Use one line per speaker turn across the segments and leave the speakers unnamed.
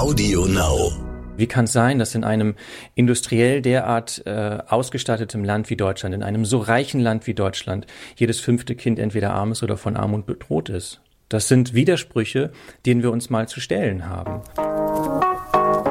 Audio Now.
Wie kann es sein, dass in einem industriell derart äh, ausgestattetem Land wie Deutschland, in einem so reichen Land wie Deutschland, jedes fünfte Kind entweder arm ist oder von Armut bedroht ist? Das sind Widersprüche, denen wir uns mal zu stellen haben.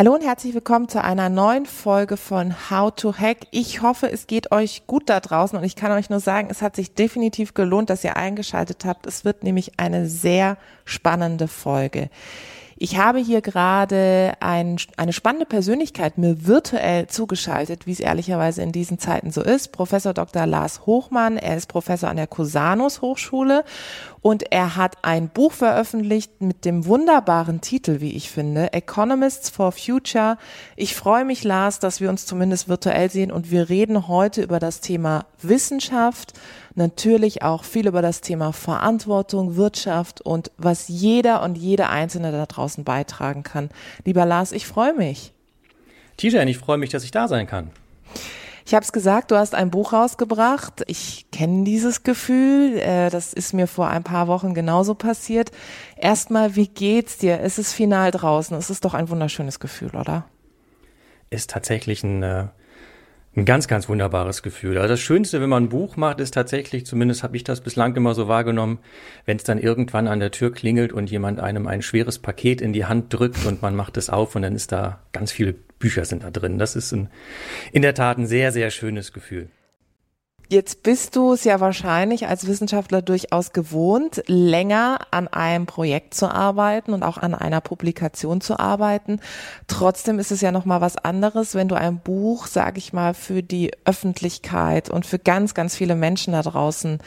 Hallo und herzlich willkommen zu einer neuen Folge von How to Hack. Ich hoffe, es geht euch gut da draußen und ich kann euch nur sagen, es hat sich definitiv gelohnt, dass ihr eingeschaltet habt. Es wird nämlich eine sehr spannende Folge. Ich habe hier gerade ein, eine spannende Persönlichkeit mir virtuell zugeschaltet, wie es ehrlicherweise in diesen Zeiten so ist. Professor Dr. Lars Hochmann, er ist Professor an der Cusanus Hochschule und er hat ein Buch veröffentlicht mit dem wunderbaren Titel, wie ich finde, Economists for Future. Ich freue mich, Lars, dass wir uns zumindest virtuell sehen und wir reden heute über das Thema Wissenschaft, natürlich auch viel über das Thema Verantwortung, Wirtschaft und was jeder und jede Einzelne da draußen beitragen kann. Lieber Lars, ich freue mich.
Tijan, ich freue mich, dass ich da sein kann.
Ich habe es gesagt, du hast ein Buch rausgebracht. Ich kenne dieses Gefühl. Äh, das ist mir vor ein paar Wochen genauso passiert. Erstmal, wie geht's dir? Es ist final draußen. Es ist doch ein wunderschönes Gefühl, oder?
Ist tatsächlich ein äh, ein ganz, ganz wunderbares Gefühl. Also das Schönste, wenn man ein Buch macht, ist tatsächlich, zumindest habe ich das bislang immer so wahrgenommen, wenn es dann irgendwann an der Tür klingelt und jemand einem ein schweres Paket in die Hand drückt und man macht es auf und dann ist da ganz viele Bücher sind da drin. Das ist ein, in der Tat ein sehr, sehr schönes Gefühl.
Jetzt bist du es ja wahrscheinlich als Wissenschaftler durchaus gewohnt, länger an einem Projekt zu arbeiten und auch an einer Publikation zu arbeiten. Trotzdem ist es ja noch mal was anderes, wenn du ein Buch, sage ich mal, für die Öffentlichkeit und für ganz, ganz viele Menschen da draußen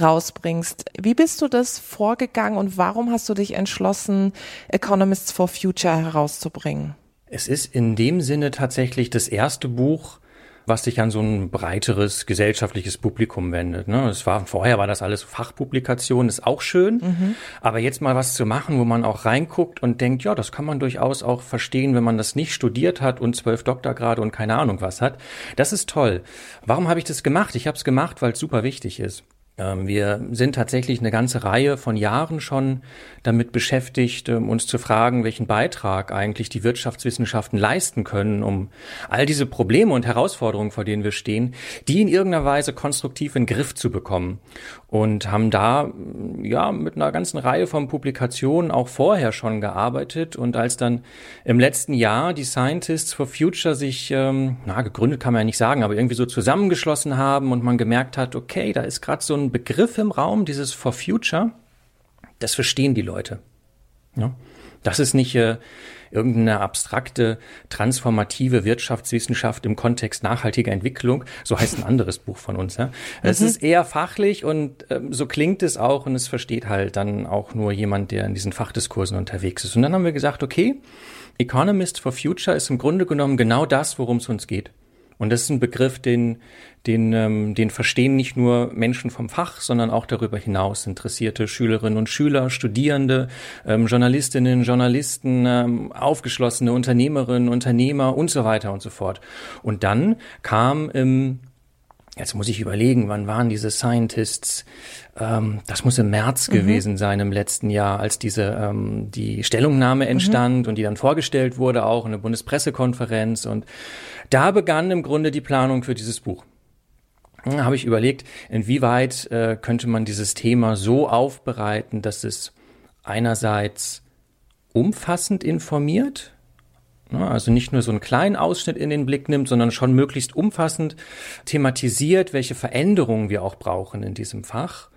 rausbringst. Wie bist du das vorgegangen und warum hast du dich entschlossen, Economists for Future herauszubringen?
Es ist in dem Sinne tatsächlich das erste Buch, was sich an so ein breiteres gesellschaftliches Publikum wendet. Ne? Es war vorher war das alles Fachpublikation, ist auch schön, mhm. aber jetzt mal was zu machen, wo man auch reinguckt und denkt, ja, das kann man durchaus auch verstehen, wenn man das nicht studiert hat und zwölf Doktorgrade und keine Ahnung was hat. Das ist toll. Warum habe ich das gemacht? Ich habe es gemacht, weil es super wichtig ist. Ähm, wir sind tatsächlich eine ganze Reihe von Jahren schon damit beschäftigt, ähm, uns zu fragen, welchen Beitrag eigentlich die Wirtschaftswissenschaften leisten können, um all diese Probleme und Herausforderungen, vor denen wir stehen, die in irgendeiner Weise konstruktiv in den Griff zu bekommen. Und haben da, ja, mit einer ganzen Reihe von Publikationen auch vorher schon gearbeitet. Und als dann im letzten Jahr die Scientists for Future sich, ähm, na, gegründet kann man ja nicht sagen, aber irgendwie so zusammengeschlossen haben und man gemerkt hat, okay, da ist gerade so ein Begriff im Raum, dieses For Future, das verstehen die Leute. Ja? Das ist nicht äh, irgendeine abstrakte, transformative Wirtschaftswissenschaft im Kontext nachhaltiger Entwicklung. So heißt ein anderes Buch von uns. Ja? Es mhm. ist eher fachlich und ähm, so klingt es auch und es versteht halt dann auch nur jemand, der in diesen Fachdiskursen unterwegs ist. Und dann haben wir gesagt, okay, Economist for Future ist im Grunde genommen genau das, worum es uns geht. Und das ist ein Begriff, den, den, ähm, den verstehen nicht nur Menschen vom Fach, sondern auch darüber hinaus interessierte Schülerinnen und Schüler, Studierende, ähm, Journalistinnen, Journalisten, ähm, aufgeschlossene Unternehmerinnen, Unternehmer und so weiter und so fort. Und dann kam im Jetzt muss ich überlegen, wann waren diese Scientists? Ähm, das muss im März mhm. gewesen sein im letzten Jahr, als diese ähm, die Stellungnahme entstand mhm. und die dann vorgestellt wurde, auch in der Bundespressekonferenz. Und da begann im Grunde die Planung für dieses Buch. Da habe ich überlegt, inwieweit äh, könnte man dieses Thema so aufbereiten, dass es einerseits umfassend informiert, ne, also nicht nur so einen kleinen Ausschnitt in den Blick nimmt, sondern schon möglichst umfassend thematisiert, welche Veränderungen wir auch brauchen in diesem Fach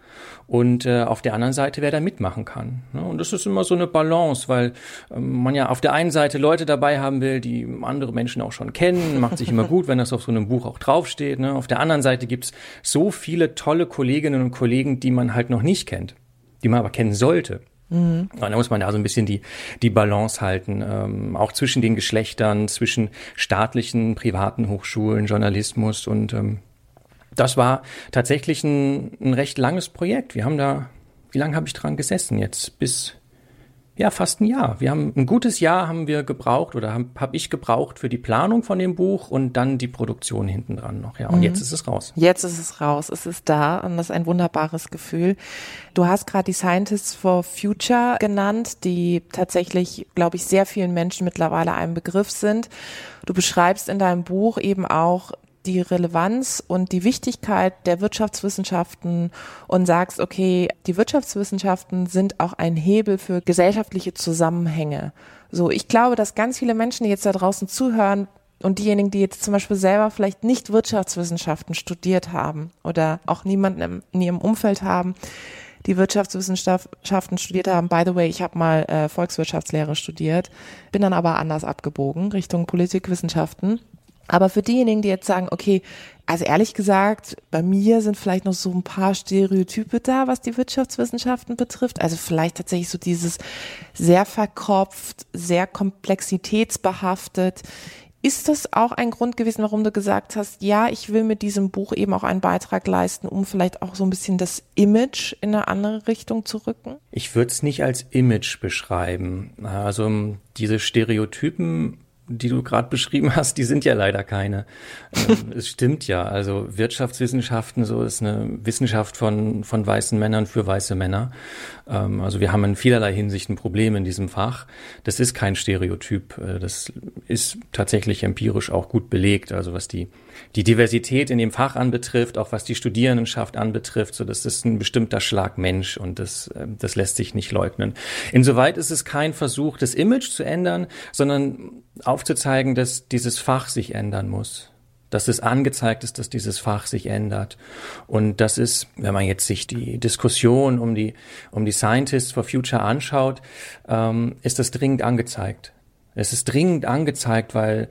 und äh, auf der anderen Seite, wer da mitmachen kann. Ne? Und das ist immer so eine Balance, weil ähm, man ja auf der einen Seite Leute dabei haben will, die andere Menschen auch schon kennen, macht sich immer gut, wenn das auf so einem Buch auch draufsteht. Ne? Auf der anderen Seite gibt's so viele tolle Kolleginnen und Kollegen, die man halt noch nicht kennt, die man aber kennen sollte. Mhm. Und da muss man da so ein bisschen die, die Balance halten, ähm, auch zwischen den Geschlechtern, zwischen staatlichen, privaten Hochschulen, Journalismus und ähm, das war tatsächlich ein, ein recht langes Projekt. Wir haben da, wie lange habe ich dran gesessen jetzt? Bis ja, fast ein Jahr. Wir haben ein gutes Jahr haben wir gebraucht oder habe hab ich gebraucht für die Planung von dem Buch und dann die Produktion hinten dran noch. Ja, und mhm. jetzt ist es raus.
Jetzt ist es raus. Es ist da und das ist ein wunderbares Gefühl. Du hast gerade die Scientists for Future genannt, die tatsächlich, glaube ich, sehr vielen Menschen mittlerweile ein Begriff sind. Du beschreibst in deinem Buch eben auch die Relevanz und die Wichtigkeit der Wirtschaftswissenschaften und sagst, okay, die Wirtschaftswissenschaften sind auch ein Hebel für gesellschaftliche Zusammenhänge. So, ich glaube, dass ganz viele Menschen, die jetzt da draußen zuhören, und diejenigen, die jetzt zum Beispiel selber vielleicht nicht Wirtschaftswissenschaften studiert haben oder auch niemanden in ihrem Umfeld haben, die Wirtschaftswissenschaften studiert haben. By the way, ich habe mal äh, Volkswirtschaftslehre studiert, bin dann aber anders abgebogen Richtung Politikwissenschaften aber für diejenigen, die jetzt sagen, okay, also ehrlich gesagt, bei mir sind vielleicht noch so ein paar Stereotype da, was die Wirtschaftswissenschaften betrifft. Also vielleicht tatsächlich so dieses sehr verkopft, sehr komplexitätsbehaftet. Ist das auch ein Grund gewesen, warum du gesagt hast, ja, ich will mit diesem Buch eben auch einen Beitrag leisten, um vielleicht auch so ein bisschen das Image in eine andere Richtung zu rücken?
Ich würde es nicht als Image beschreiben. Also diese Stereotypen die du gerade beschrieben hast, die sind ja leider keine. Ähm, es stimmt ja. Also Wirtschaftswissenschaften, so ist eine Wissenschaft von, von weißen Männern für weiße Männer. Ähm, also wir haben in vielerlei Hinsicht ein Problem in diesem Fach. Das ist kein Stereotyp. Äh, das ist tatsächlich empirisch auch gut belegt. Also was die, die Diversität in dem Fach anbetrifft, auch was die Studierendenschaft anbetrifft, so das ist ein bestimmter Schlag Mensch und das, äh, das lässt sich nicht leugnen. Insoweit ist es kein Versuch, das Image zu ändern, sondern aufzuzeigen, dass dieses Fach sich ändern muss. Dass es angezeigt ist, dass dieses Fach sich ändert. Und das ist, wenn man jetzt sich die Diskussion um die, um die Scientists for Future anschaut, ähm, ist das dringend angezeigt. Es ist dringend angezeigt, weil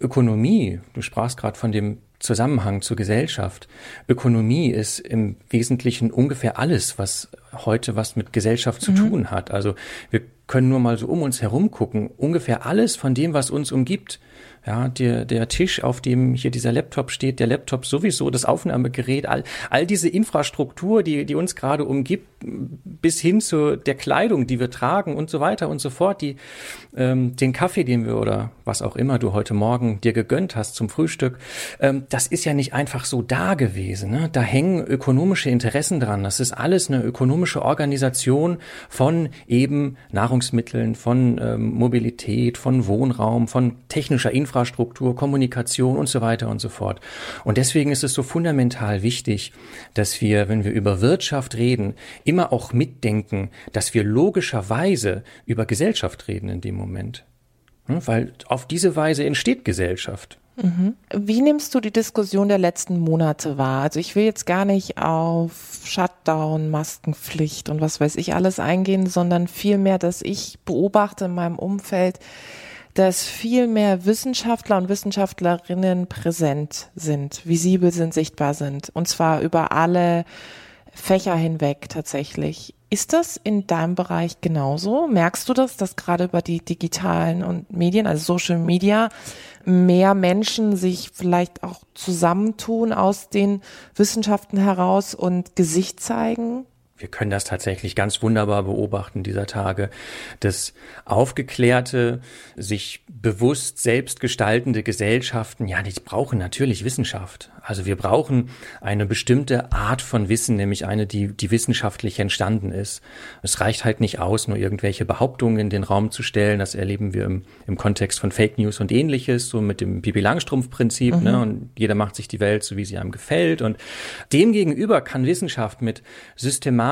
Ökonomie, du sprachst gerade von dem Zusammenhang zur Gesellschaft. Ökonomie ist im Wesentlichen ungefähr alles, was heute was mit Gesellschaft zu mhm. tun hat. Also wir können nur mal so um uns herum gucken. Ungefähr alles von dem, was uns umgibt, ja, der, der Tisch, auf dem hier dieser Laptop steht, der Laptop sowieso, das Aufnahmegerät, all, all diese Infrastruktur, die, die uns gerade umgibt, bis hin zu der Kleidung, die wir tragen und so weiter und so fort, die, ähm, den Kaffee, den wir oder was auch immer du heute Morgen dir gegönnt hast zum Frühstück, ähm, das ist ja nicht einfach so da gewesen. Ne? Da hängen ökonomische Interessen dran. Das ist alles eine ökonomische Organisation von eben Nahrungsmitteln, von ähm, Mobilität, von Wohnraum, von technischer Infrastruktur Kommunikation und so weiter und so fort. Und deswegen ist es so fundamental wichtig, dass wir, wenn wir über Wirtschaft reden, immer auch mitdenken, dass wir logischerweise über Gesellschaft reden in dem Moment. Hm, weil auf diese Weise entsteht Gesellschaft.
Mhm. Wie nimmst du die Diskussion der letzten Monate wahr? Also ich will jetzt gar nicht auf Shutdown, Maskenpflicht und was weiß ich alles eingehen, sondern vielmehr, dass ich beobachte in meinem Umfeld, dass viel mehr Wissenschaftler und Wissenschaftlerinnen präsent sind, visibel sind, sichtbar sind. Und zwar über alle Fächer hinweg tatsächlich. Ist das in deinem Bereich genauso? Merkst du das, dass gerade über die digitalen und Medien, also Social Media, mehr Menschen sich vielleicht auch zusammentun aus den Wissenschaften heraus und Gesicht zeigen?
Wir können das tatsächlich ganz wunderbar beobachten dieser Tage, dass aufgeklärte, sich bewusst selbst gestaltende Gesellschaften, ja, die brauchen natürlich Wissenschaft. Also wir brauchen eine bestimmte Art von Wissen, nämlich eine, die, die wissenschaftlich entstanden ist. Es reicht halt nicht aus, nur irgendwelche Behauptungen in den Raum zu stellen. Das erleben wir im, im Kontext von Fake News und ähnliches, so mit dem Bibi Langstrumpf-Prinzip, ne? mhm. ne? Und jeder macht sich die Welt so, wie sie einem gefällt. Und demgegenüber kann Wissenschaft mit systematisch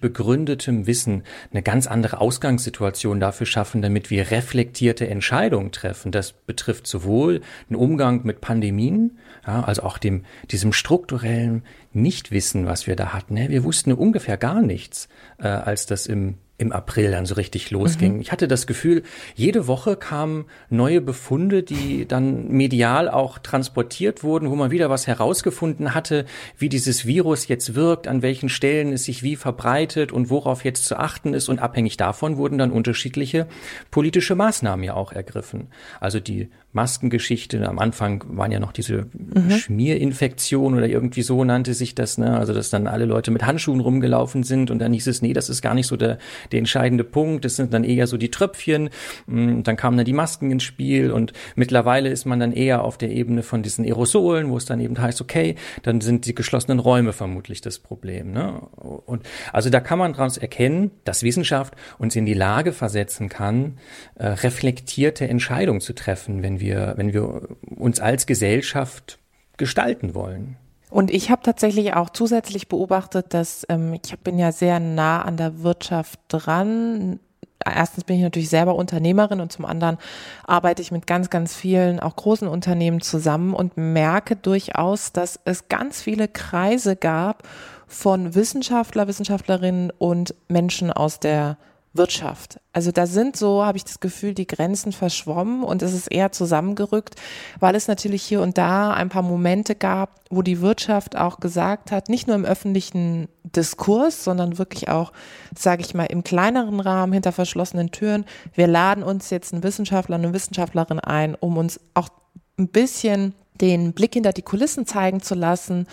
begründetem Wissen eine ganz andere Ausgangssituation dafür schaffen, damit wir reflektierte Entscheidungen treffen. Das betrifft sowohl den Umgang mit Pandemien, ja, also auch dem, diesem strukturellen Nichtwissen, was wir da hatten. Wir wussten ungefähr gar nichts, äh, als das im im April dann so richtig losging. Mhm. Ich hatte das Gefühl, jede Woche kamen neue Befunde, die dann medial auch transportiert wurden, wo man wieder was herausgefunden hatte, wie dieses Virus jetzt wirkt, an welchen Stellen es sich wie verbreitet und worauf jetzt zu achten ist. Und abhängig davon wurden dann unterschiedliche politische Maßnahmen ja auch ergriffen. Also die Maskengeschichte. Am Anfang waren ja noch diese mhm. Schmierinfektion oder irgendwie so nannte sich das, ne? Also dass dann alle Leute mit Handschuhen rumgelaufen sind und dann hieß es, nee, das ist gar nicht so der, der entscheidende Punkt. Das sind dann eher so die Tröpfchen. Mm, dann kamen dann die Masken ins Spiel und mittlerweile ist man dann eher auf der Ebene von diesen Aerosolen, wo es dann eben heißt, okay, dann sind die geschlossenen Räume vermutlich das Problem. Ne? Und also da kann man daraus erkennen, dass Wissenschaft uns in die Lage versetzen kann, äh, reflektierte Entscheidungen zu treffen, wenn wir, wenn wir uns als Gesellschaft gestalten wollen.
Und ich habe tatsächlich auch zusätzlich beobachtet, dass ähm, ich bin ja sehr nah an der Wirtschaft dran. Erstens bin ich natürlich selber Unternehmerin und zum anderen arbeite ich mit ganz, ganz vielen auch großen Unternehmen zusammen und merke durchaus, dass es ganz viele Kreise gab von Wissenschaftler, Wissenschaftlerinnen und Menschen aus der Wirtschaft. Also da sind so, habe ich das Gefühl, die Grenzen verschwommen und es ist eher zusammengerückt, weil es natürlich hier und da ein paar Momente gab, wo die Wirtschaft auch gesagt hat, nicht nur im öffentlichen Diskurs, sondern wirklich auch, sage ich mal, im kleineren Rahmen hinter verschlossenen Türen, wir laden uns jetzt einen Wissenschaftler, eine Wissenschaftlerin ein, um uns auch ein bisschen den Blick hinter die Kulissen zeigen zu lassen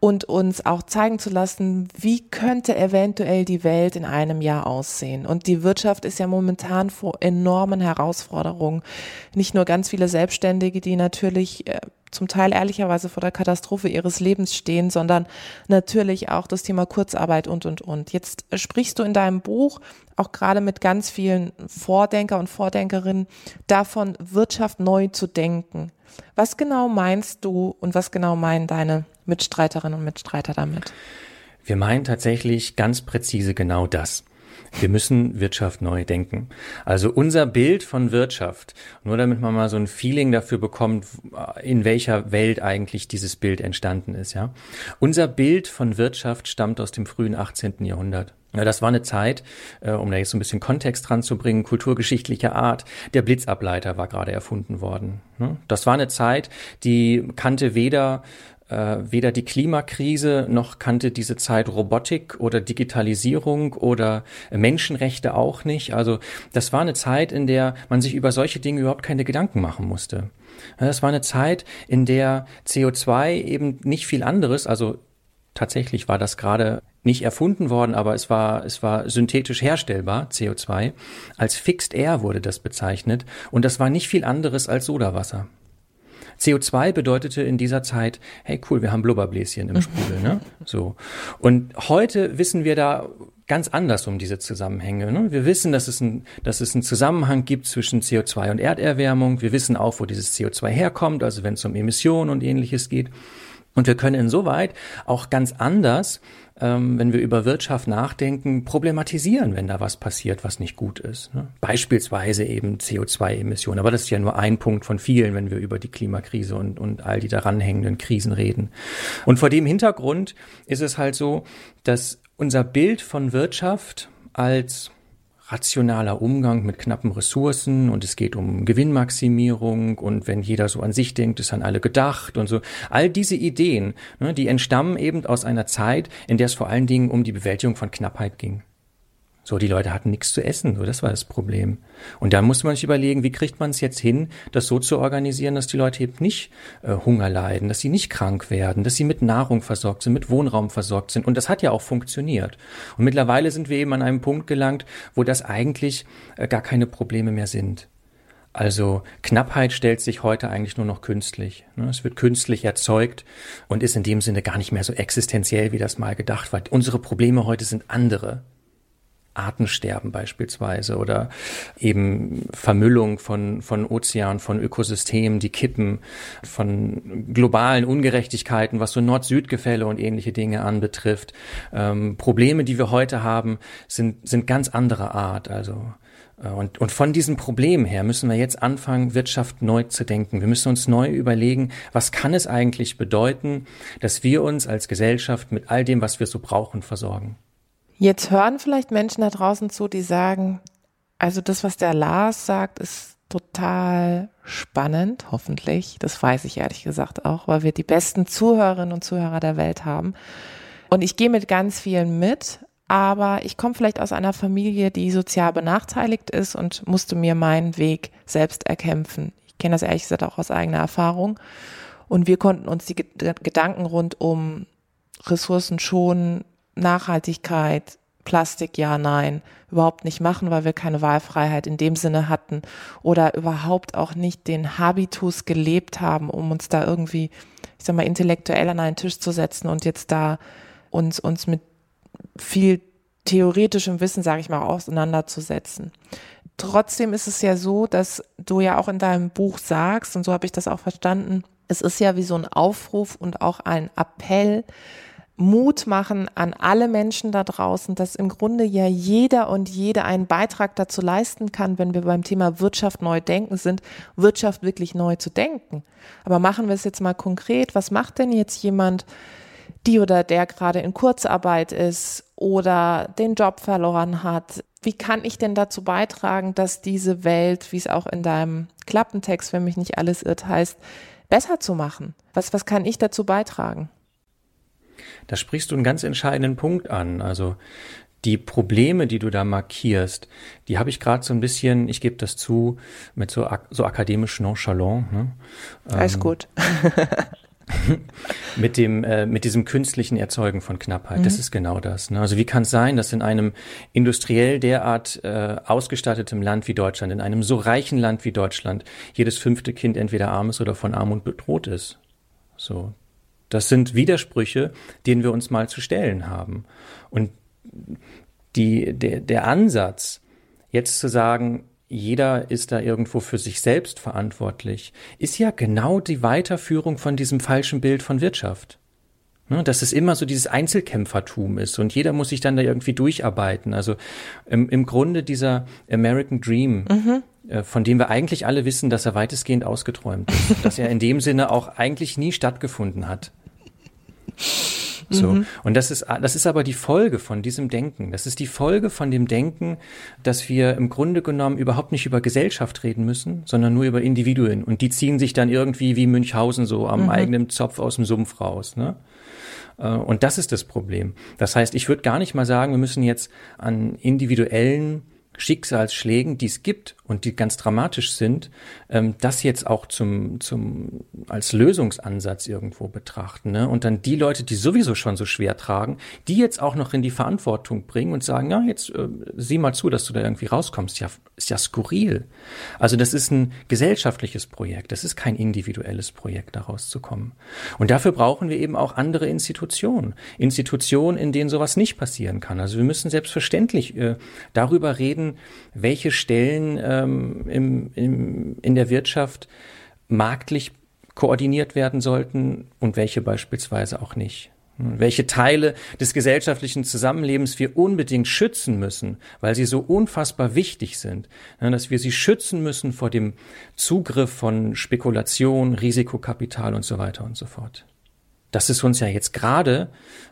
und uns auch zeigen zu lassen, wie könnte eventuell die Welt in einem Jahr aussehen. Und die Wirtschaft ist ja momentan vor enormen Herausforderungen. Nicht nur ganz viele Selbstständige, die natürlich äh, zum Teil ehrlicherweise vor der Katastrophe ihres Lebens stehen, sondern natürlich auch das Thema Kurzarbeit und, und, und. Jetzt sprichst du in deinem Buch auch gerade mit ganz vielen Vordenker und Vordenkerinnen davon, Wirtschaft neu zu denken. Was genau meinst du und was genau meinen deine Mitstreiterinnen und Mitstreiter damit?
Wir meinen tatsächlich ganz präzise genau das. Wir müssen Wirtschaft neu denken. Also unser Bild von Wirtschaft, nur damit man mal so ein Feeling dafür bekommt, in welcher Welt eigentlich dieses Bild entstanden ist, ja. Unser Bild von Wirtschaft stammt aus dem frühen 18. Jahrhundert. Ja, das war eine Zeit, äh, um da jetzt so ein bisschen Kontext dran zu bringen, kulturgeschichtlicher Art. Der Blitzableiter war gerade erfunden worden. Ne? Das war eine Zeit, die kannte weder äh, weder die Klimakrise noch kannte diese Zeit Robotik oder Digitalisierung oder Menschenrechte auch nicht. Also das war eine Zeit, in der man sich über solche Dinge überhaupt keine Gedanken machen musste. Das war eine Zeit, in der CO2 eben nicht viel anderes, also tatsächlich war das gerade nicht erfunden worden, aber es war, es war synthetisch herstellbar, CO2. Als Fixed Air wurde das bezeichnet und das war nicht viel anderes als Sodawasser. CO2 bedeutete in dieser Zeit, hey cool, wir haben Blubberbläschen im Sprudel, ne? So. Und heute wissen wir da ganz anders um diese Zusammenhänge. Ne? Wir wissen, dass es, ein, dass es einen Zusammenhang gibt zwischen CO2 und Erderwärmung. Wir wissen auch, wo dieses CO2 herkommt, also wenn es um Emissionen und ähnliches geht. Und wir können insoweit auch ganz anders, ähm, wenn wir über Wirtschaft nachdenken, problematisieren, wenn da was passiert, was nicht gut ist. Ne? Beispielsweise eben CO2-Emissionen. Aber das ist ja nur ein Punkt von vielen, wenn wir über die Klimakrise und, und all die daran hängenden Krisen reden. Und vor dem Hintergrund ist es halt so, dass unser Bild von Wirtschaft als rationaler Umgang mit knappen Ressourcen und es geht um Gewinnmaximierung und wenn jeder so an sich denkt, ist an alle gedacht und so. All diese Ideen, ne, die entstammen eben aus einer Zeit, in der es vor allen Dingen um die Bewältigung von Knappheit ging. So, die Leute hatten nichts zu essen, so das war das Problem. Und da muss man sich überlegen, wie kriegt man es jetzt hin, das so zu organisieren, dass die Leute eben nicht äh, Hunger leiden, dass sie nicht krank werden, dass sie mit Nahrung versorgt sind, mit Wohnraum versorgt sind. Und das hat ja auch funktioniert. Und mittlerweile sind wir eben an einem Punkt gelangt, wo das eigentlich äh, gar keine Probleme mehr sind. Also Knappheit stellt sich heute eigentlich nur noch künstlich. Ne? Es wird künstlich erzeugt und ist in dem Sinne gar nicht mehr so existenziell, wie das mal gedacht war. Unsere Probleme heute sind andere. Artensterben beispielsweise oder eben Vermüllung von, von Ozeanen, von Ökosystemen, die kippen, von globalen Ungerechtigkeiten, was so Nord-Süd-Gefälle und ähnliche Dinge anbetrifft. Ähm, Probleme, die wir heute haben, sind, sind ganz anderer Art. Also äh, und, und von diesem Problem her müssen wir jetzt anfangen, Wirtschaft neu zu denken. Wir müssen uns neu überlegen, was kann es eigentlich bedeuten, dass wir uns als Gesellschaft mit all dem, was wir so brauchen, versorgen.
Jetzt hören vielleicht Menschen da draußen zu, die sagen, also das, was der Lars sagt, ist total spannend, hoffentlich. Das weiß ich ehrlich gesagt auch, weil wir die besten Zuhörerinnen und Zuhörer der Welt haben. Und ich gehe mit ganz vielen mit, aber ich komme vielleicht aus einer Familie, die sozial benachteiligt ist und musste mir meinen Weg selbst erkämpfen. Ich kenne das ehrlich gesagt auch aus eigener Erfahrung. Und wir konnten uns die Gedanken rund um Ressourcen schonen, Nachhaltigkeit, Plastik, ja, nein, überhaupt nicht machen, weil wir keine Wahlfreiheit in dem Sinne hatten oder überhaupt auch nicht den Habitus gelebt haben, um uns da irgendwie, ich sag mal, intellektuell an einen Tisch zu setzen und jetzt da uns, uns mit viel theoretischem Wissen, sage ich mal, auseinanderzusetzen. Trotzdem ist es ja so, dass du ja auch in deinem Buch sagst, und so habe ich das auch verstanden, es ist ja wie so ein Aufruf und auch ein Appell, Mut machen an alle Menschen da draußen, dass im Grunde ja jeder und jede einen Beitrag dazu leisten kann, wenn wir beim Thema Wirtschaft neu denken sind, Wirtschaft wirklich neu zu denken. Aber machen wir es jetzt mal konkret. Was macht denn jetzt jemand, die oder der gerade in Kurzarbeit ist oder den Job verloren hat? Wie kann ich denn dazu beitragen, dass diese Welt, wie es auch in deinem Klappentext, wenn mich nicht alles irrt, heißt, besser zu machen? Was, was kann ich dazu beitragen?
Da sprichst du einen ganz entscheidenden Punkt an. Also die Probleme, die du da markierst, die habe ich gerade so ein bisschen, ich gebe das zu, mit so, so akademisch nonchalant. Ne?
Alles ähm, gut.
mit dem äh, mit diesem künstlichen Erzeugen von Knappheit. Mhm. Das ist genau das. Ne? Also wie kann es sein, dass in einem industriell derart äh, ausgestattetem Land wie Deutschland, in einem so reichen Land wie Deutschland, jedes fünfte Kind entweder arm ist oder von Armut bedroht ist? So, das sind Widersprüche, denen wir uns mal zu stellen haben. Und die, der, der Ansatz, jetzt zu sagen, jeder ist da irgendwo für sich selbst verantwortlich, ist ja genau die Weiterführung von diesem falschen Bild von Wirtschaft. Ne, dass es immer so dieses Einzelkämpfertum ist und jeder muss sich dann da irgendwie durcharbeiten. Also im, im Grunde dieser American Dream, mhm. äh, von dem wir eigentlich alle wissen, dass er weitestgehend ausgeträumt ist, dass er in dem Sinne auch eigentlich nie stattgefunden hat. So. Mhm. Und das ist, das ist aber die Folge von diesem Denken. Das ist die Folge von dem Denken, dass wir im Grunde genommen überhaupt nicht über Gesellschaft reden müssen, sondern nur über Individuen. Und die ziehen sich dann irgendwie wie Münchhausen so am mhm. eigenen Zopf aus dem Sumpf raus. Ne? Äh, und das ist das Problem. Das heißt, ich würde gar nicht mal sagen, wir müssen jetzt an individuellen Schicksalsschlägen, die es gibt und die ganz dramatisch sind, ähm, das jetzt auch zum, zum, als Lösungsansatz irgendwo betrachten. Ne? Und dann die Leute, die sowieso schon so schwer tragen, die jetzt auch noch in die Verantwortung bringen und sagen, ja, jetzt äh, sieh mal zu, dass du da irgendwie rauskommst. Ja, ist ja skurril. Also das ist ein gesellschaftliches Projekt. Das ist kein individuelles Projekt, da rauszukommen. Und dafür brauchen wir eben auch andere Institutionen. Institutionen, in denen sowas nicht passieren kann. Also wir müssen selbstverständlich äh, darüber reden, welche Stellen ähm, im, im, in der Wirtschaft marktlich koordiniert werden sollten und welche beispielsweise auch nicht. Welche Teile des gesellschaftlichen Zusammenlebens wir unbedingt schützen müssen, weil sie so unfassbar wichtig sind, dass wir sie schützen müssen vor dem Zugriff von Spekulation, Risikokapital und so weiter und so fort. Das ist uns ja jetzt gerade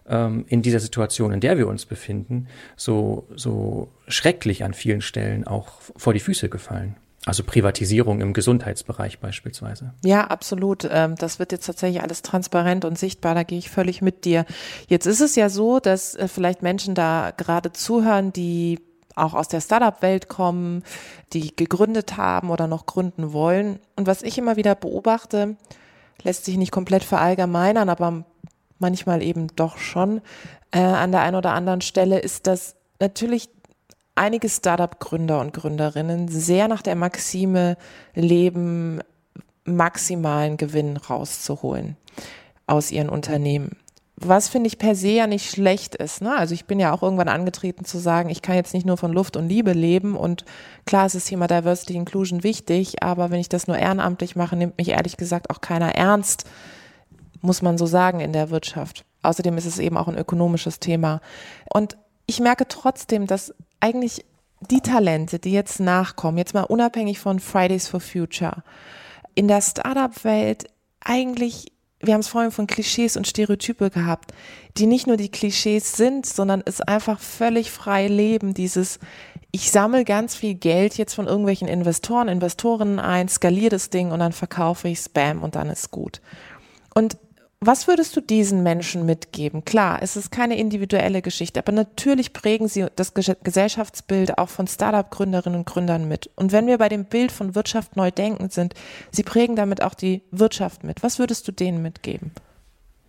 ähm, in dieser Situation, in der wir uns befinden, so, so schrecklich an vielen Stellen auch vor die Füße gefallen. Also Privatisierung im Gesundheitsbereich beispielsweise.
Ja, absolut. Ähm, das wird jetzt tatsächlich alles transparent und sichtbar. Da gehe ich völlig mit dir. Jetzt ist es ja so, dass äh, vielleicht Menschen da gerade zuhören, die auch aus der Startup-Welt kommen, die gegründet haben oder noch gründen wollen. Und was ich immer wieder beobachte, lässt sich nicht komplett verallgemeinern, aber manchmal eben doch schon äh, an der einen oder anderen Stelle, ist, dass natürlich einige Startup-Gründer und Gründerinnen sehr nach der Maxime leben, maximalen Gewinn rauszuholen aus ihren Unternehmen. Was finde ich per se ja nicht schlecht ist. Ne? Also ich bin ja auch irgendwann angetreten zu sagen, ich kann jetzt nicht nur von Luft und Liebe leben und klar ist das Thema Diversity Inclusion wichtig, aber wenn ich das nur ehrenamtlich mache, nimmt mich ehrlich gesagt auch keiner ernst, muss man so sagen in der Wirtschaft. Außerdem ist es eben auch ein ökonomisches Thema. Und ich merke trotzdem, dass eigentlich die Talente, die jetzt nachkommen, jetzt mal unabhängig von Fridays for Future, in der Startup-Welt eigentlich wir haben es vorhin von Klischees und Stereotype gehabt, die nicht nur die Klischees sind, sondern es einfach völlig frei leben, dieses ich sammle ganz viel Geld jetzt von irgendwelchen Investoren, Investorinnen ein, skaliere das Ding und dann verkaufe ich Spam und dann ist gut. Und was würdest du diesen Menschen mitgeben? Klar, es ist keine individuelle Geschichte, aber natürlich prägen sie das Gesellschaftsbild auch von Startup-Gründerinnen und Gründern mit. Und wenn wir bei dem Bild von Wirtschaft neu denken sind, sie prägen damit auch die Wirtschaft mit. Was würdest du denen mitgeben?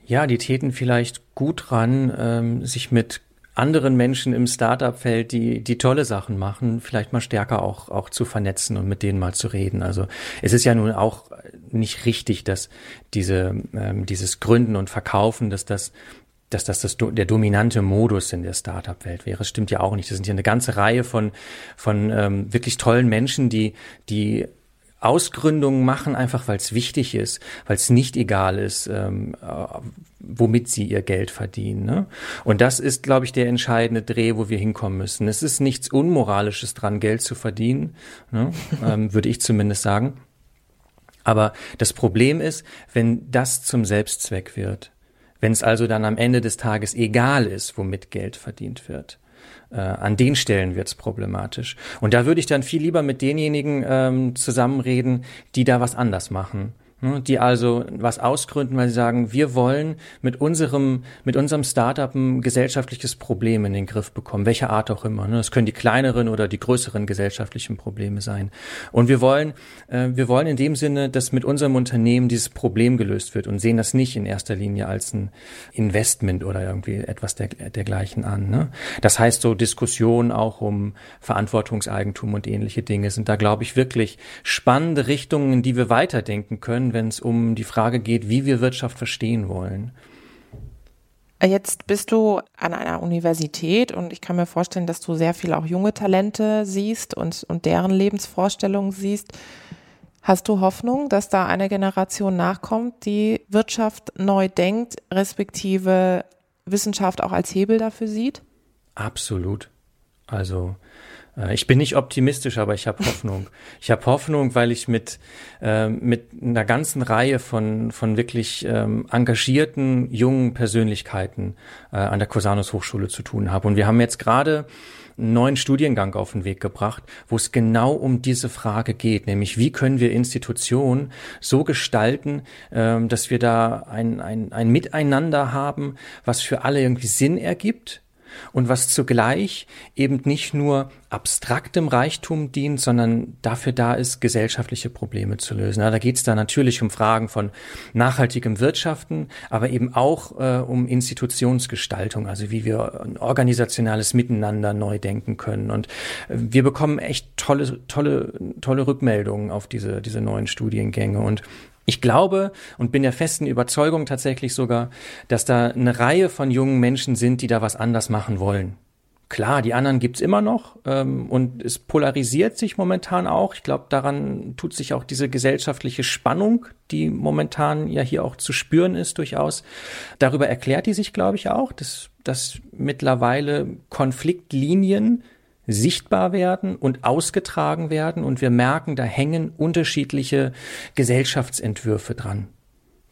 Ja, die täten vielleicht gut dran, ähm, sich mit anderen Menschen im Startup-Feld, die, die tolle Sachen machen, vielleicht mal stärker auch, auch zu vernetzen und mit denen mal zu reden. Also es ist ja nun auch nicht richtig, dass diese, ähm, dieses Gründen und Verkaufen, dass das dass das, das der dominante Modus in der Startup-Welt wäre. Das stimmt ja auch nicht. Das sind ja eine ganze Reihe von, von ähm, wirklich tollen Menschen, die, die Ausgründungen machen, einfach weil es wichtig ist, weil es nicht egal ist, ähm, äh, womit sie ihr Geld verdienen. Ne? Und das ist, glaube ich, der entscheidende Dreh, wo wir hinkommen müssen. Es ist nichts Unmoralisches dran, Geld zu verdienen, ne? ähm, würde ich zumindest sagen. Aber das Problem ist, wenn das zum Selbstzweck wird, wenn es also dann am Ende des Tages egal ist, womit Geld verdient wird, äh, an den Stellen wird es problematisch. Und da würde ich dann viel lieber mit denjenigen ähm, zusammenreden, die da was anders machen die also was ausgründen, weil sie sagen, wir wollen mit unserem, mit unserem Startup ein gesellschaftliches Problem in den Griff bekommen, welcher Art auch immer. Ne. Das können die kleineren oder die größeren gesellschaftlichen Probleme sein. Und wir wollen, äh, wir wollen in dem Sinne, dass mit unserem Unternehmen dieses Problem gelöst wird und sehen das nicht in erster Linie als ein Investment oder irgendwie etwas der, dergleichen an. Ne. Das heißt, so Diskussionen auch um Verantwortungseigentum und ähnliche Dinge sind da, glaube ich, wirklich spannende Richtungen, in die wir weiterdenken können, wenn es um die Frage geht, wie wir Wirtschaft verstehen wollen.
Jetzt bist du an einer Universität und ich kann mir vorstellen, dass du sehr viel auch junge Talente siehst und, und deren Lebensvorstellungen siehst. Hast du Hoffnung, dass da eine Generation nachkommt, die Wirtschaft neu denkt, respektive Wissenschaft auch als Hebel dafür sieht?
Absolut. Also äh, ich bin nicht optimistisch, aber ich habe Hoffnung. Ich habe Hoffnung, weil ich mit, äh, mit einer ganzen Reihe von, von wirklich ähm, engagierten jungen Persönlichkeiten äh, an der Cosanus Hochschule zu tun habe. Und wir haben jetzt gerade einen neuen Studiengang auf den Weg gebracht, wo es genau um diese Frage geht, nämlich wie können wir Institutionen so gestalten, ähm, dass wir da ein, ein, ein Miteinander haben, was für alle irgendwie Sinn ergibt, und was zugleich eben nicht nur abstraktem Reichtum dient, sondern dafür da ist, gesellschaftliche Probleme zu lösen. Ja, da geht es da natürlich um Fragen von nachhaltigem Wirtschaften, aber eben auch äh, um Institutionsgestaltung, also wie wir ein organisationales Miteinander neu denken können. Und äh, wir bekommen echt tolle, tolle, tolle Rückmeldungen auf diese, diese neuen Studiengänge. Und ich glaube und bin der festen Überzeugung tatsächlich sogar, dass da eine Reihe von jungen Menschen sind, die da was anders machen wollen. Klar, die anderen gibt's immer noch ähm, und es polarisiert sich momentan auch. Ich glaube, daran tut sich auch diese gesellschaftliche Spannung, die momentan ja hier auch zu spüren ist, durchaus. Darüber erklärt die sich, glaube ich, auch, dass, dass mittlerweile Konfliktlinien sichtbar werden und ausgetragen werden und wir merken, da hängen unterschiedliche Gesellschaftsentwürfe dran.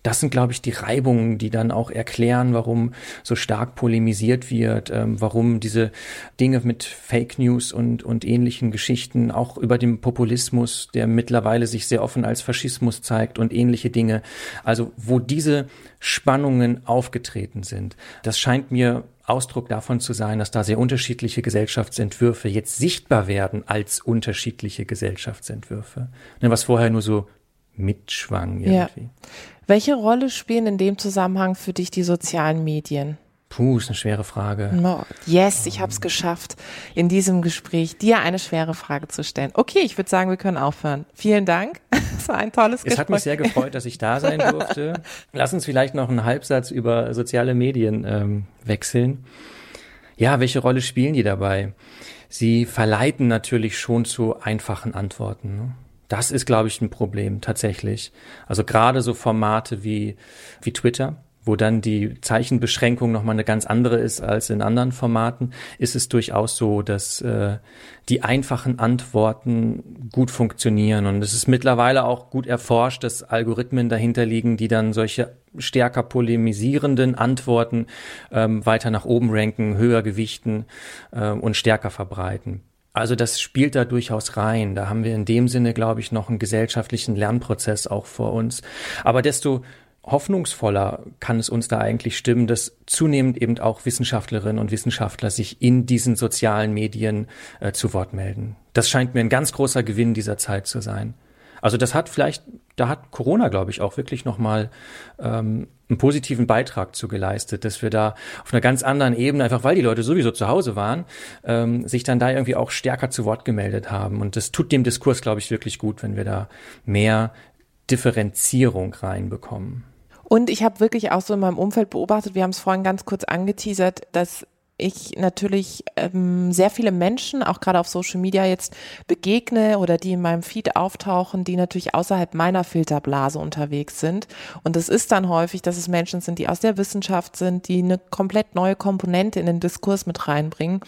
Das sind, glaube ich, die Reibungen, die dann auch erklären, warum so stark polemisiert wird, ähm, warum diese Dinge mit Fake News und, und ähnlichen Geschichten, auch über den Populismus, der mittlerweile sich sehr offen als Faschismus zeigt und ähnliche Dinge. Also wo diese Spannungen aufgetreten sind. Das scheint mir Ausdruck davon zu sein, dass da sehr unterschiedliche Gesellschaftsentwürfe jetzt sichtbar werden als unterschiedliche Gesellschaftsentwürfe. Ne, was vorher nur so mitschwang irgendwie.
Ja. Welche Rolle spielen in dem Zusammenhang für dich die sozialen Medien?
Puh, ist eine schwere Frage.
No. Yes, ich habe es geschafft, in diesem Gespräch dir eine schwere Frage zu stellen. Okay, ich würde sagen, wir können aufhören. Vielen Dank. Es war ein tolles Gespräch.
Es hat mich sehr gefreut, dass ich da sein durfte. Lass uns vielleicht noch einen Halbsatz über soziale Medien ähm, wechseln. Ja, welche Rolle spielen die dabei? Sie verleiten natürlich schon zu einfachen Antworten. Ne? Das ist, glaube ich, ein Problem tatsächlich. Also gerade so Formate wie, wie Twitter wo dann die Zeichenbeschränkung nochmal eine ganz andere ist als in anderen Formaten, ist es durchaus so, dass äh, die einfachen Antworten gut funktionieren. Und es ist mittlerweile auch gut erforscht, dass Algorithmen dahinter liegen, die dann solche stärker polemisierenden Antworten ähm, weiter nach oben ranken, höher gewichten äh, und stärker verbreiten. Also das spielt da durchaus rein. Da haben wir in dem Sinne, glaube ich, noch einen gesellschaftlichen Lernprozess auch vor uns. Aber desto hoffnungsvoller kann es uns da eigentlich stimmen, dass zunehmend eben auch Wissenschaftlerinnen und Wissenschaftler sich in diesen sozialen Medien äh, zu Wort melden. Das scheint mir ein ganz großer Gewinn dieser Zeit zu sein. Also das hat vielleicht, da hat Corona, glaube ich, auch wirklich nochmal ähm, einen positiven Beitrag zu geleistet, dass wir da auf einer ganz anderen Ebene, einfach weil die Leute sowieso zu Hause waren, ähm, sich dann da irgendwie auch stärker zu Wort gemeldet haben. Und das tut dem Diskurs, glaube ich, wirklich gut, wenn wir da mehr Differenzierung reinbekommen.
Und ich habe wirklich auch so in meinem Umfeld beobachtet, wir haben es vorhin ganz kurz angeteasert, dass ich natürlich ähm, sehr viele Menschen, auch gerade auf Social Media jetzt begegne oder die in meinem Feed auftauchen, die natürlich außerhalb meiner Filterblase unterwegs sind. Und es ist dann häufig, dass es Menschen sind, die aus der Wissenschaft sind, die eine komplett neue Komponente in den Diskurs mit reinbringen.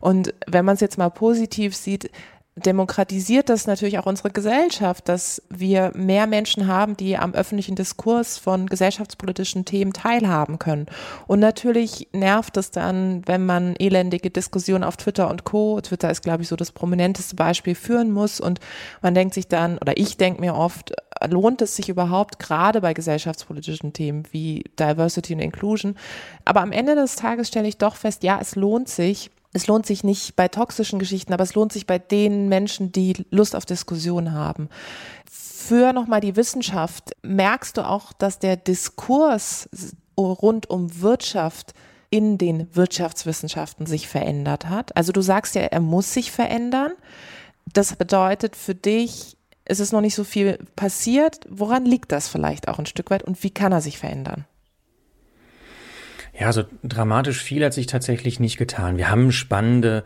Und wenn man es jetzt mal positiv sieht, demokratisiert das natürlich auch unsere Gesellschaft, dass wir mehr Menschen haben, die am öffentlichen Diskurs von gesellschaftspolitischen Themen teilhaben können. Und natürlich nervt es dann, wenn man elendige Diskussionen auf Twitter und Co. Twitter ist, glaube ich, so das prominenteste Beispiel führen muss. Und man denkt sich dann, oder ich denke mir oft, lohnt es sich überhaupt, gerade bei gesellschaftspolitischen Themen wie Diversity und Inclusion. Aber am Ende des Tages stelle ich doch fest, ja, es lohnt sich, es lohnt sich nicht bei toxischen Geschichten, aber es lohnt sich bei den Menschen, die Lust auf Diskussion haben. Für nochmal die Wissenschaft, merkst du auch, dass der Diskurs rund um Wirtschaft in den Wirtschaftswissenschaften sich verändert hat? Also du sagst ja, er muss sich verändern. Das bedeutet für dich, es ist noch nicht so viel passiert. Woran liegt das vielleicht auch ein Stück weit und wie kann er sich verändern?
Ja, so dramatisch viel hat sich tatsächlich nicht getan. Wir haben spannende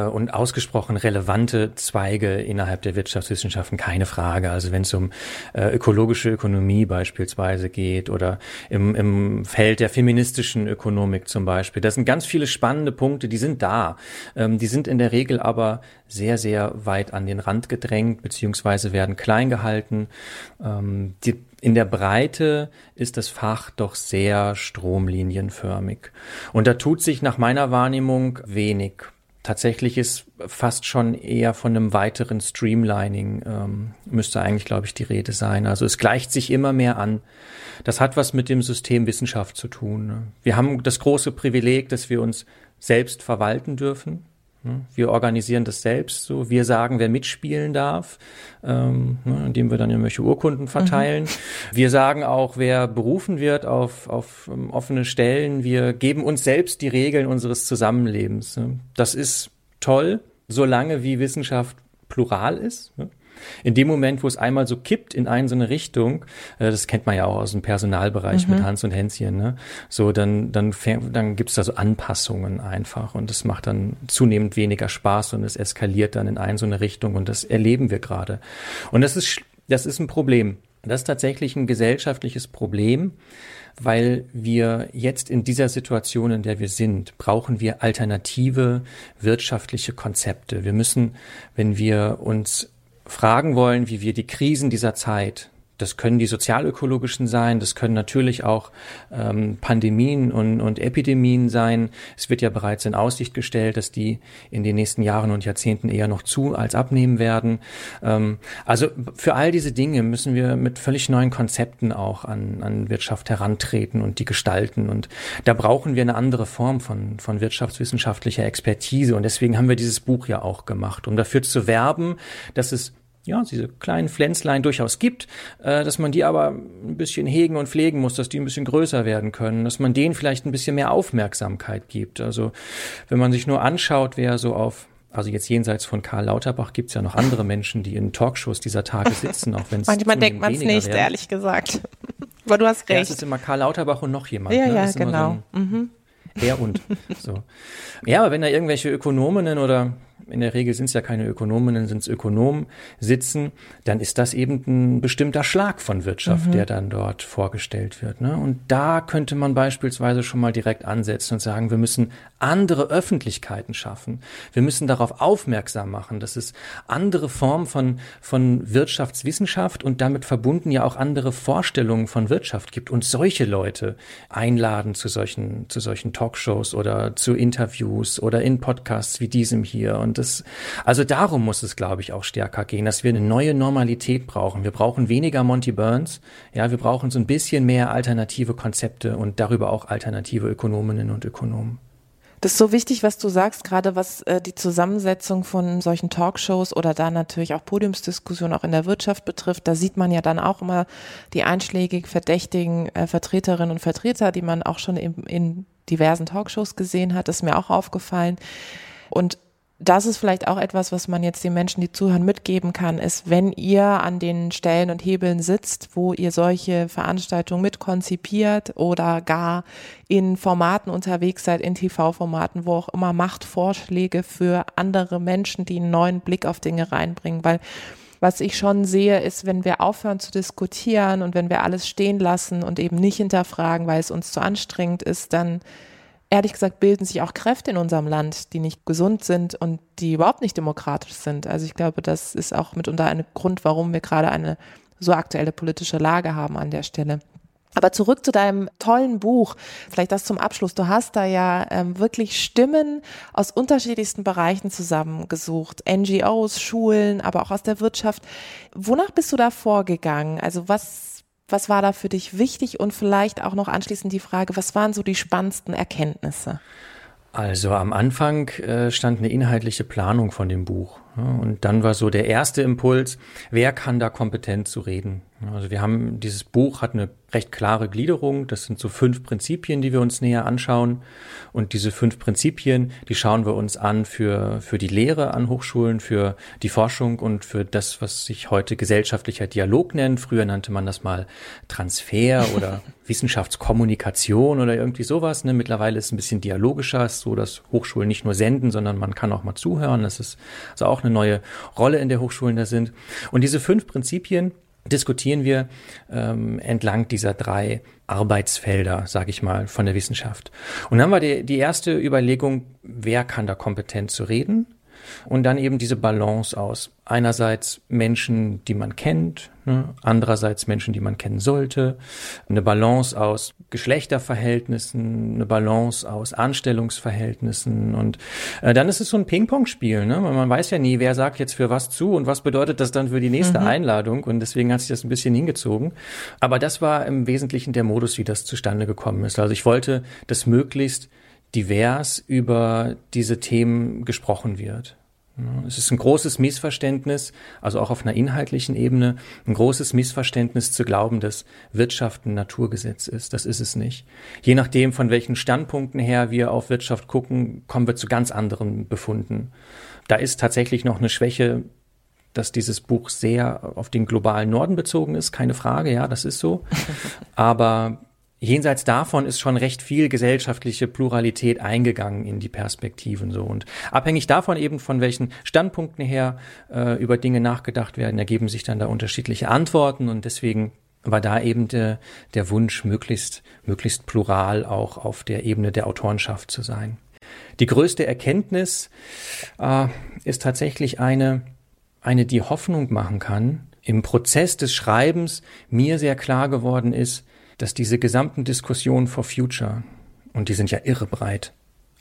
und ausgesprochen relevante Zweige innerhalb der Wirtschaftswissenschaften, keine Frage. Also wenn es um äh, ökologische Ökonomie beispielsweise geht oder im, im Feld der feministischen Ökonomik zum Beispiel. Das sind ganz viele spannende Punkte, die sind da. Ähm, die sind in der Regel aber sehr, sehr weit an den Rand gedrängt, beziehungsweise werden klein gehalten. Ähm, die in der Breite ist das Fach doch sehr stromlinienförmig. Und da tut sich nach meiner Wahrnehmung wenig. Tatsächlich ist fast schon eher von einem weiteren Streamlining, ähm, müsste eigentlich, glaube ich, die Rede sein. Also es gleicht sich immer mehr an. Das hat was mit dem System Wissenschaft zu tun. Ne? Wir haben das große Privileg, dass wir uns selbst verwalten dürfen. Ne? Wir organisieren das selbst so. Wir sagen, wer mitspielen darf, ähm, ne, indem wir dann irgendwelche Urkunden verteilen. Mhm. Wir sagen auch, wer berufen wird auf, auf um, ähm, offene Stellen. Wir geben uns selbst die Regeln unseres Zusammenlebens. Ne? Das ist toll, solange wie Wissenschaft plural ist. Ne? In dem Moment, wo es einmal so kippt in eine so eine Richtung, äh, das kennt man ja auch aus dem Personalbereich mhm. mit Hans und Hänschen, ne? so dann dann dann gibt's da so Anpassungen einfach und das macht dann zunehmend weniger Spaß und es eskaliert dann in eine so eine Richtung und das erleben wir gerade. Und das ist das ist ein Problem. Das ist tatsächlich ein gesellschaftliches Problem, weil wir jetzt in dieser Situation, in der wir sind, brauchen wir alternative wirtschaftliche Konzepte. Wir müssen, wenn wir uns fragen wollen, wie wir die Krisen dieser Zeit das können die sozialökologischen sein, das können natürlich auch ähm, Pandemien und, und Epidemien sein. Es wird ja bereits in Aussicht gestellt, dass die in den nächsten Jahren und Jahrzehnten eher noch zu als abnehmen werden. Ähm, also für all diese Dinge müssen wir mit völlig neuen Konzepten auch an, an Wirtschaft herantreten und die gestalten. Und da brauchen wir eine andere Form von, von wirtschaftswissenschaftlicher Expertise. Und deswegen haben wir dieses Buch ja auch gemacht, um dafür zu werben, dass es ja, diese kleinen Pflänzlein durchaus gibt, äh, dass man die aber ein bisschen hegen und pflegen muss, dass die ein bisschen größer werden können, dass man denen vielleicht ein bisschen mehr Aufmerksamkeit gibt. Also wenn man sich nur anschaut, wer so auf also jetzt jenseits von Karl Lauterbach gibt es ja noch andere Menschen, die in Talkshows dieser Tage sitzen, auch wenn es
Manchmal denkt man es nicht, werden. ehrlich gesagt. Aber du hast recht. Ja, es
ist immer Karl Lauterbach und noch jemand.
Ja, ne? ja, genau. So ein, mhm.
Er und. So. Ja, aber wenn da irgendwelche Ökonominnen oder in der Regel sind es ja keine Ökonominnen, sind es Ökonomen sitzen, dann ist das eben ein bestimmter Schlag von Wirtschaft, mhm. der dann dort vorgestellt wird. Ne? Und da könnte man beispielsweise schon mal direkt ansetzen und sagen, wir müssen andere Öffentlichkeiten schaffen. Wir müssen darauf aufmerksam machen, dass es andere Formen von, von Wirtschaftswissenschaft und damit verbunden ja auch andere Vorstellungen von Wirtschaft gibt und solche Leute einladen zu solchen, zu solchen Talkshows oder zu Interviews oder in Podcasts wie diesem hier. Und das, also darum muss es, glaube ich, auch stärker gehen, dass wir eine neue Normalität brauchen. Wir brauchen weniger Monty Burns. Ja, wir brauchen so ein bisschen mehr alternative Konzepte und darüber auch alternative Ökonominnen und Ökonomen.
Das ist so wichtig, was du sagst, gerade was äh, die Zusammensetzung von solchen Talkshows oder da natürlich auch Podiumsdiskussionen auch in der Wirtschaft betrifft. Da sieht man ja dann auch immer die einschlägig verdächtigen äh, Vertreterinnen und Vertreter, die man auch schon in, in diversen Talkshows gesehen hat. Das ist mir auch aufgefallen. Und das ist vielleicht auch etwas, was man jetzt den Menschen, die zuhören, mitgeben kann, ist, wenn ihr an den Stellen und Hebeln sitzt, wo ihr solche Veranstaltungen mitkonzipiert oder gar in Formaten unterwegs seid, in TV-Formaten, wo auch immer macht Vorschläge für andere Menschen, die einen neuen Blick auf Dinge reinbringen, weil was ich schon sehe, ist, wenn wir aufhören zu diskutieren und wenn wir alles stehen lassen und eben nicht hinterfragen, weil es uns zu anstrengend ist, dann ehrlich gesagt bilden sich auch Kräfte in unserem Land, die nicht gesund sind und die überhaupt nicht demokratisch sind. Also ich glaube, das ist auch mitunter ein Grund, warum wir gerade eine so aktuelle politische Lage haben an der Stelle. Aber zurück zu deinem tollen Buch, vielleicht das zum Abschluss. Du hast da ja ähm, wirklich Stimmen aus unterschiedlichsten Bereichen zusammengesucht. NGOs, Schulen, aber auch aus der Wirtschaft. Wonach bist du da vorgegangen? Also was was war da für dich wichtig und vielleicht auch noch anschließend die Frage, was waren so die spannendsten Erkenntnisse?
Also am Anfang äh, stand eine inhaltliche Planung von dem Buch. Und dann war so der erste Impuls, wer kann da kompetent zu reden? Also wir haben, dieses Buch hat eine recht klare Gliederung. Das sind so fünf Prinzipien, die wir uns näher anschauen. Und diese fünf Prinzipien, die schauen wir uns an für, für die Lehre an Hochschulen, für die Forschung und für das, was sich heute gesellschaftlicher Dialog nennt. Früher nannte man das mal Transfer oder Wissenschaftskommunikation oder irgendwie sowas. Ne? Mittlerweile ist es ein bisschen dialogischer, so dass Hochschulen nicht nur senden, sondern man kann auch mal zuhören. Das ist also auch eine neue Rolle in der Hochschulen da sind. Und diese fünf Prinzipien diskutieren wir ähm, entlang dieser drei Arbeitsfelder, sage ich mal, von der Wissenschaft. Und dann haben wir die, die erste Überlegung, wer kann da kompetent zu reden? Und dann eben diese Balance aus einerseits Menschen, die man kennt, ne, andererseits Menschen, die man kennen sollte, eine Balance aus Geschlechterverhältnissen, eine Balance aus Anstellungsverhältnissen und äh, dann ist es so ein Ping-Pong-Spiel, ne? Man weiß ja nie, wer sagt jetzt für was zu und was bedeutet das dann für die nächste mhm. Einladung und deswegen hat sich das ein bisschen hingezogen. Aber das war im Wesentlichen der Modus, wie das zustande gekommen ist. Also ich wollte, dass möglichst divers über diese Themen gesprochen wird. Es ist ein großes Missverständnis, also auch auf einer inhaltlichen Ebene, ein großes Missverständnis zu glauben, dass Wirtschaft ein Naturgesetz ist. Das ist es nicht. Je nachdem, von welchen Standpunkten her wir auf Wirtschaft gucken, kommen wir zu ganz anderen Befunden. Da ist tatsächlich noch eine Schwäche, dass dieses Buch sehr auf den globalen Norden bezogen ist, keine Frage, ja, das ist so. Aber jenseits davon ist schon recht viel gesellschaftliche Pluralität eingegangen in die Perspektiven so und abhängig davon eben von welchen Standpunkten her äh, über Dinge nachgedacht werden, ergeben sich dann da unterschiedliche Antworten und deswegen war da eben der, der Wunsch möglichst möglichst plural auch auf der Ebene der Autorenschaft zu sein. Die größte Erkenntnis äh, ist tatsächlich eine eine die Hoffnung machen kann im Prozess des Schreibens mir sehr klar geworden ist dass diese gesamten Diskussionen for Future, und die sind ja irre breit,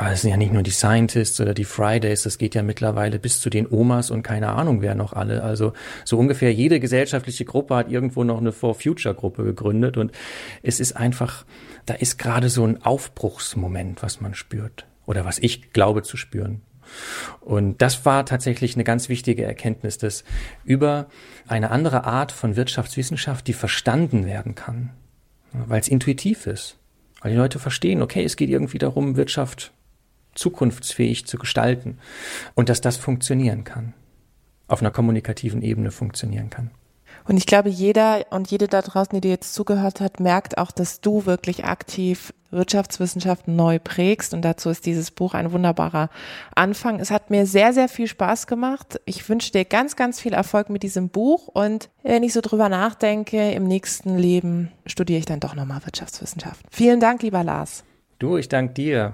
aber es sind ja nicht nur die Scientists oder die Fridays, das geht ja mittlerweile bis zu den Omas und keine Ahnung wer noch alle. Also so ungefähr jede gesellschaftliche Gruppe hat irgendwo noch eine For Future Gruppe gegründet und es ist einfach, da ist gerade so ein Aufbruchsmoment, was man spürt oder was ich glaube zu spüren. Und das war tatsächlich eine ganz wichtige Erkenntnis, dass über eine andere Art von Wirtschaftswissenschaft, die verstanden werden kann, weil es intuitiv ist. Weil die Leute verstehen, okay, es geht irgendwie darum, Wirtschaft zukunftsfähig zu gestalten und dass das funktionieren kann, auf einer kommunikativen Ebene funktionieren kann.
Und ich glaube, jeder und jede da draußen, die dir jetzt zugehört hat, merkt auch, dass du wirklich aktiv Wirtschaftswissenschaften neu prägst. Und dazu ist dieses Buch ein wunderbarer Anfang. Es hat mir sehr, sehr viel Spaß gemacht. Ich wünsche dir ganz, ganz viel Erfolg mit diesem Buch. Und wenn ich so drüber nachdenke, im nächsten Leben studiere ich dann doch nochmal Wirtschaftswissenschaften. Vielen Dank, lieber Lars.
Du, ich danke dir.